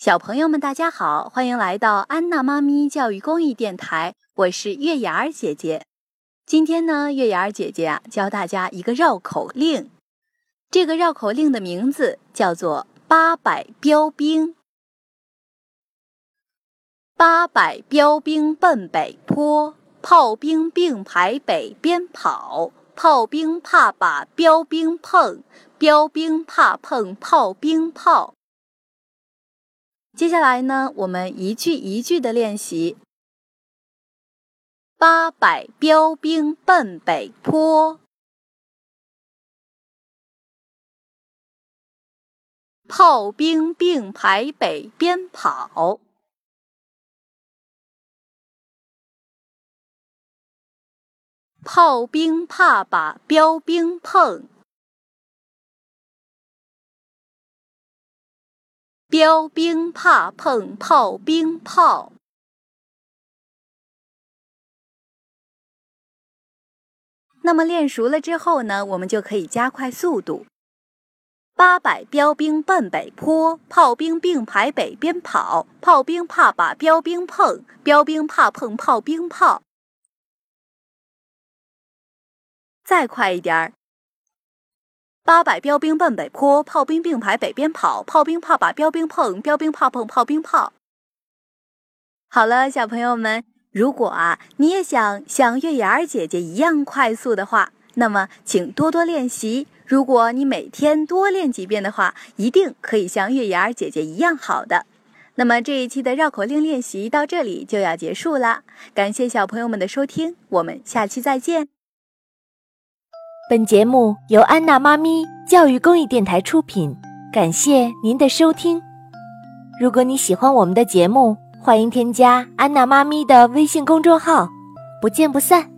小朋友们，大家好，欢迎来到安娜妈咪教育公益电台，我是月牙儿姐姐。今天呢，月牙儿姐姐啊，教大家一个绕口令。这个绕口令的名字叫做“八百标兵”。八百标兵奔北坡，炮兵并排北边跑。炮兵怕把标兵碰，标兵怕碰炮兵炮。接下来呢，我们一句一句的练习。八百标兵奔北坡，炮兵并排北边跑，炮兵怕把标兵碰。标兵怕碰炮兵炮。那么练熟了之后呢，我们就可以加快速度。八百标兵奔北坡，炮兵并排北边跑，炮兵怕把标兵碰，标兵怕碰炮兵炮。再快一点儿。八百标兵奔北坡，炮兵并排北边跑，炮兵怕把标兵碰，标兵怕碰炮兵炮。好了，小朋友们，如果啊你也想像月牙儿姐姐一样快速的话，那么请多多练习。如果你每天多练几遍的话，一定可以像月牙儿姐姐一样好的。那么这一期的绕口令练习到这里就要结束了，感谢小朋友们的收听，我们下期再见。本节目由安娜妈咪教育公益电台出品，感谢您的收听。如果你喜欢我们的节目，欢迎添加安娜妈咪的微信公众号，不见不散。